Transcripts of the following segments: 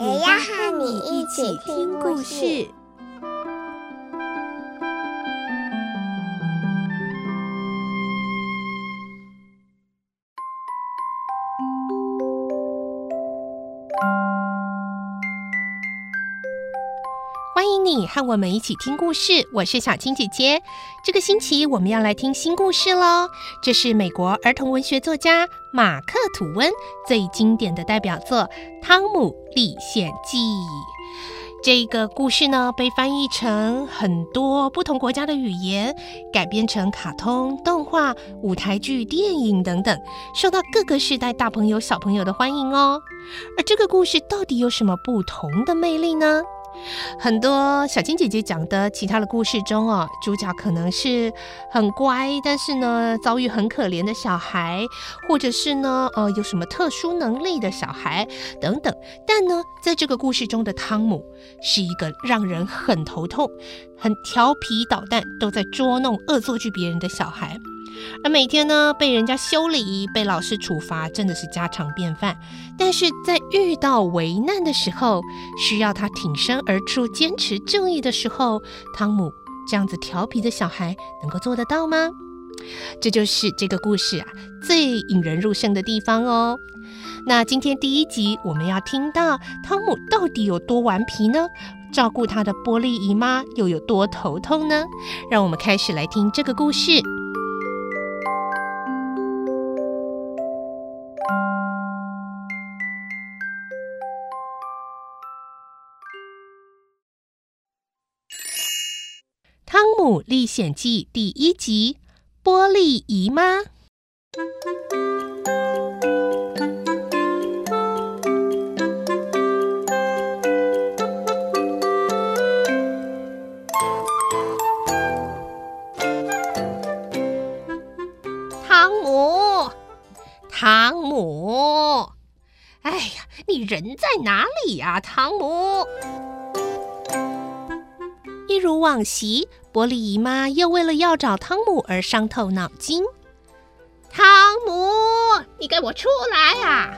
也要和你一起听故事。欢迎你和我们一起听故事，我是小青姐姐。这个星期我们要来听新故事喽。这是美国儿童文学作家马克·吐温最经典的代表作《汤姆历险记》。这个故事呢，被翻译成很多不同国家的语言，改编成卡通、动画、舞台剧、电影等等，受到各个世代大朋友、小朋友的欢迎哦。而这个故事到底有什么不同的魅力呢？很多小青姐姐讲的其他的故事中哦，主角可能是很乖，但是呢遭遇很可怜的小孩，或者是呢呃有什么特殊能力的小孩等等。但呢，在这个故事中的汤姆是一个让人很头痛、很调皮捣蛋，都在捉弄恶作剧别人的小孩。而每天呢，被人家修理、被老师处罚，真的是家常便饭。但是在遇到危难的时候，需要他挺身而出、坚持正义的时候，汤姆这样子调皮的小孩能够做得到吗？这就是这个故事啊最引人入胜的地方哦。那今天第一集我们要听到汤姆到底有多顽皮呢？照顾他的波莉姨妈又有多头痛呢？让我们开始来听这个故事。《历险记》第一集：波莉姨妈。汤姆，汤姆，哎呀，你人在哪里呀，汤姆？一如往昔，波莉姨妈又为了要找汤姆而伤透脑筋。汤姆，你给我出来啊！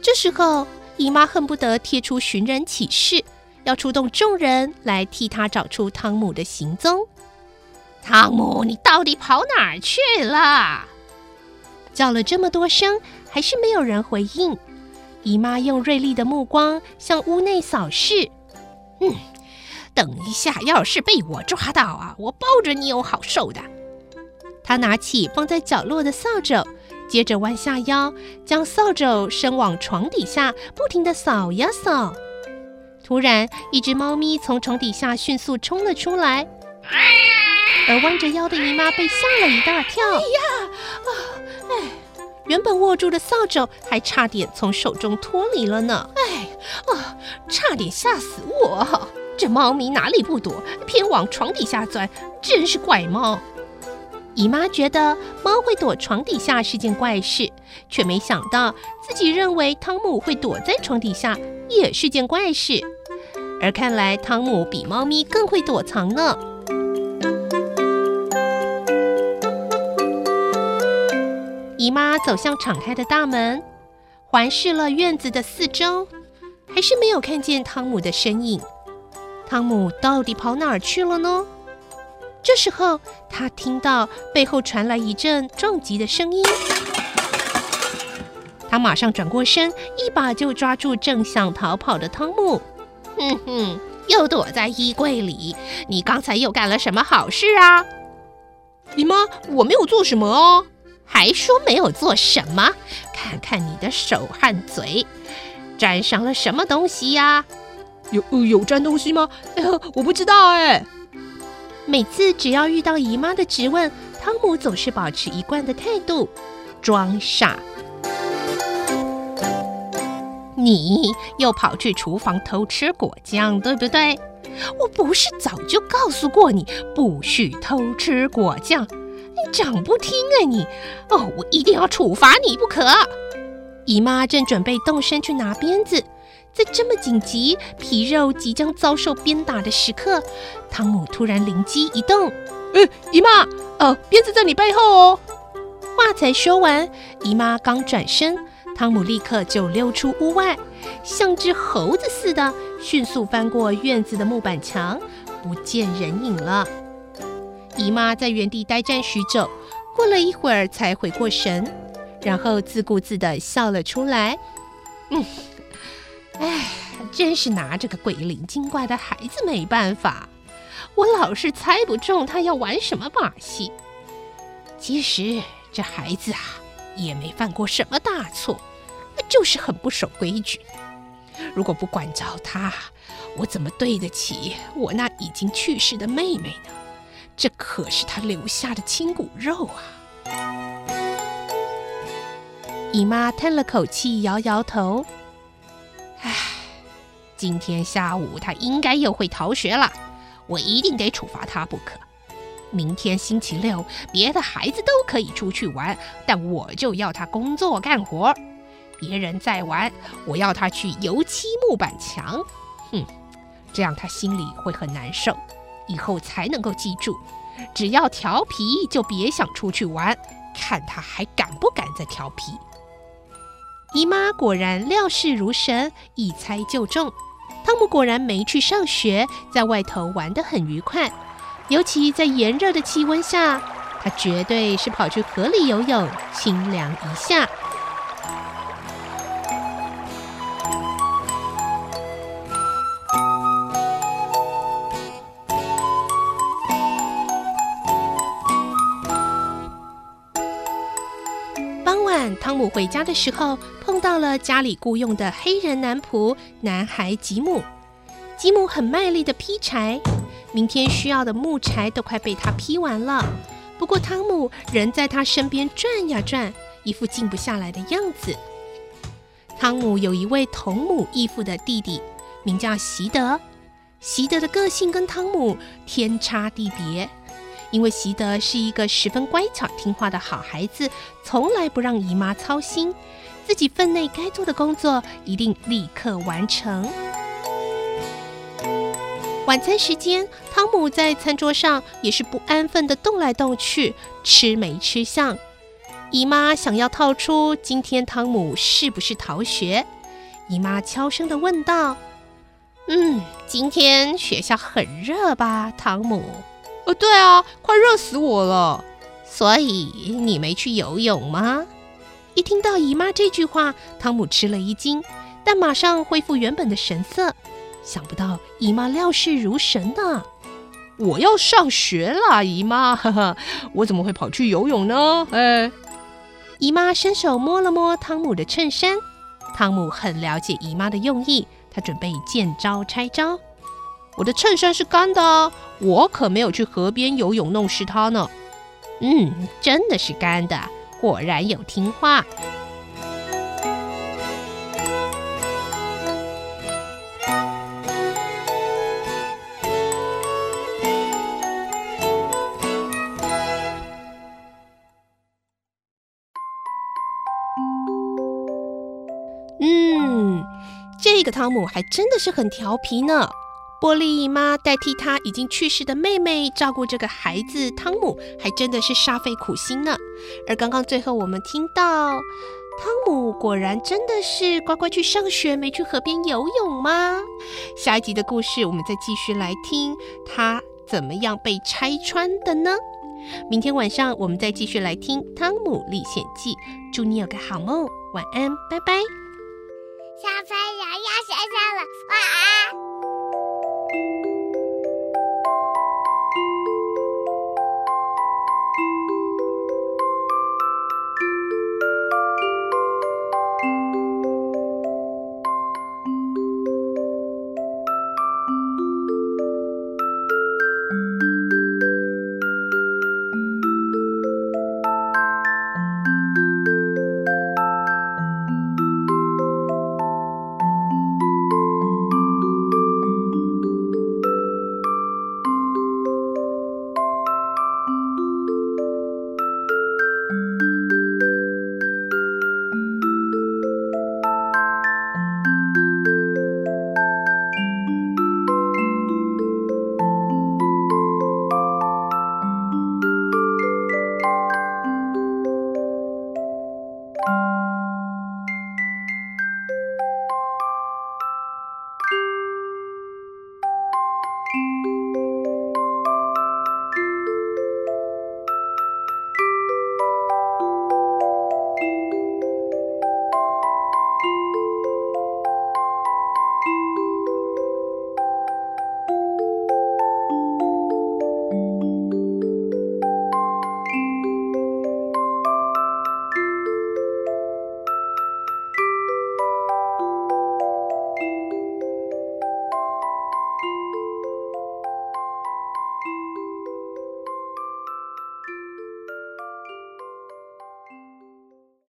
这时候，姨妈恨不得贴出寻人启事，要出动众人来替她找出汤姆的行踪。汤姆，你到底跑哪儿去了？叫了这么多声，还是没有人回应。姨妈用锐利的目光向屋内扫视。嗯，等一下，要是被我抓到啊，我包准你有好受的。她拿起放在角落的扫帚，接着弯下腰，将扫帚伸往床底下，不停地扫呀扫。突然，一只猫咪从床底下迅速冲了出来，而弯着腰的姨妈被吓了一大跳。原本握住的扫帚还差点从手中脱离了呢！哎，啊，差点吓死我！这猫咪哪里不躲，偏往床底下钻，真是怪猫。姨妈觉得猫会躲床底下是件怪事，却没想到自己认为汤姆会躲在床底下也是件怪事。而看来汤姆比猫咪更会躲藏呢。姨妈走向敞开的大门，环视了院子的四周，还是没有看见汤姆的身影。汤姆到底跑哪儿去了呢？这时候，她听到背后传来一阵撞击的声音。她马上转过身，一把就抓住正想逃跑的汤姆。哼哼，又躲在衣柜里，你刚才又干了什么好事啊？姨妈，我没有做什么哦。还说没有做什么？看看你的手和嘴，沾上了什么东西呀？有有沾东西吗？我不知道哎。每次只要遇到姨妈的质问，汤姆总是保持一贯的态度，装傻。你又跑去厨房偷吃果酱，对不对？我不是早就告诉过你不许偷吃果酱？你长不听啊你！哦，我一定要处罚你不可。姨妈正准备动身去拿鞭子，在这么紧急、皮肉即将遭受鞭打的时刻，汤姆突然灵机一动：“哎，姨妈，呃，鞭子在你背后哦。”话才说完，姨妈刚转身，汤姆立刻就溜出屋外，像只猴子似的迅速翻过院子的木板墙，不见人影了。姨妈在原地呆站许久，过了一会儿才回过神，然后自顾自地笑了出来。嗯，哎，真是拿这个鬼灵精怪的孩子没办法，我老是猜不中他要玩什么把戏。其实。这孩子啊，也没犯过什么大错，就是很不守规矩。如果不管着他，我怎么对得起我那已经去世的妹妹呢？这可是他留下的亲骨肉啊！姨妈叹了口气，摇摇头：“唉，今天下午他应该又会逃学了，我一定得处罚他不可。”明天星期六，别的孩子都可以出去玩，但我就要他工作干活。别人在玩，我要他去油漆木板墙。哼，这样他心里会很难受，以后才能够记住：只要调皮就别想出去玩，看他还敢不敢再调皮。姨妈果然料事如神，一猜就中。汤姆果然没去上学，在外头玩得很愉快。尤其在炎热的气温下，他绝对是跑去河里游泳，清凉一下。汤姆回家的时候，碰到了家里雇佣的黑人男仆男孩吉姆。吉姆很卖力地劈柴。明天需要的木柴都快被他劈完了，不过汤姆仍在他身边转呀转，一副静不下来的样子。汤姆有一位同母异父的弟弟，名叫席德。席德的个性跟汤姆天差地别，因为席德是一个十分乖巧听话的好孩子，从来不让姨妈操心，自己分内该做的工作一定立刻完成。晚餐时间，汤姆在餐桌上也是不安分地动来动去，吃没吃相。姨妈想要套出今天汤姆是不是逃学，姨妈悄声地问道：“嗯，今天学校很热吧，汤姆？”“哦，对啊，快热死我了。”“所以你没去游泳吗？”一听到姨妈这句话，汤姆吃了一惊，但马上恢复原本的神色。想不到姨妈料事如神呢！我要上学了，姨妈，哈哈，我怎么会跑去游泳呢？哎，姨妈伸手摸了摸汤姆的衬衫，汤姆很了解姨妈的用意，他准备见招拆招。我的衬衫是干的，我可没有去河边游泳弄湿它呢。嗯，真的是干的，果然有听话。嗯这个汤姆还真的是很调皮呢。波莉姨妈代替她已经去世的妹妹照顾这个孩子，汤姆还真的是煞费苦心呢。而刚刚最后我们听到，汤姆果然真的是乖乖去上学，没去河边游泳吗？下一集的故事我们再继续来听，他怎么样被拆穿的呢？明天晚上我们再继续来听《汤姆历险记》，祝你有个好梦，晚安，拜拜。小朋友要睡觉了，晚安。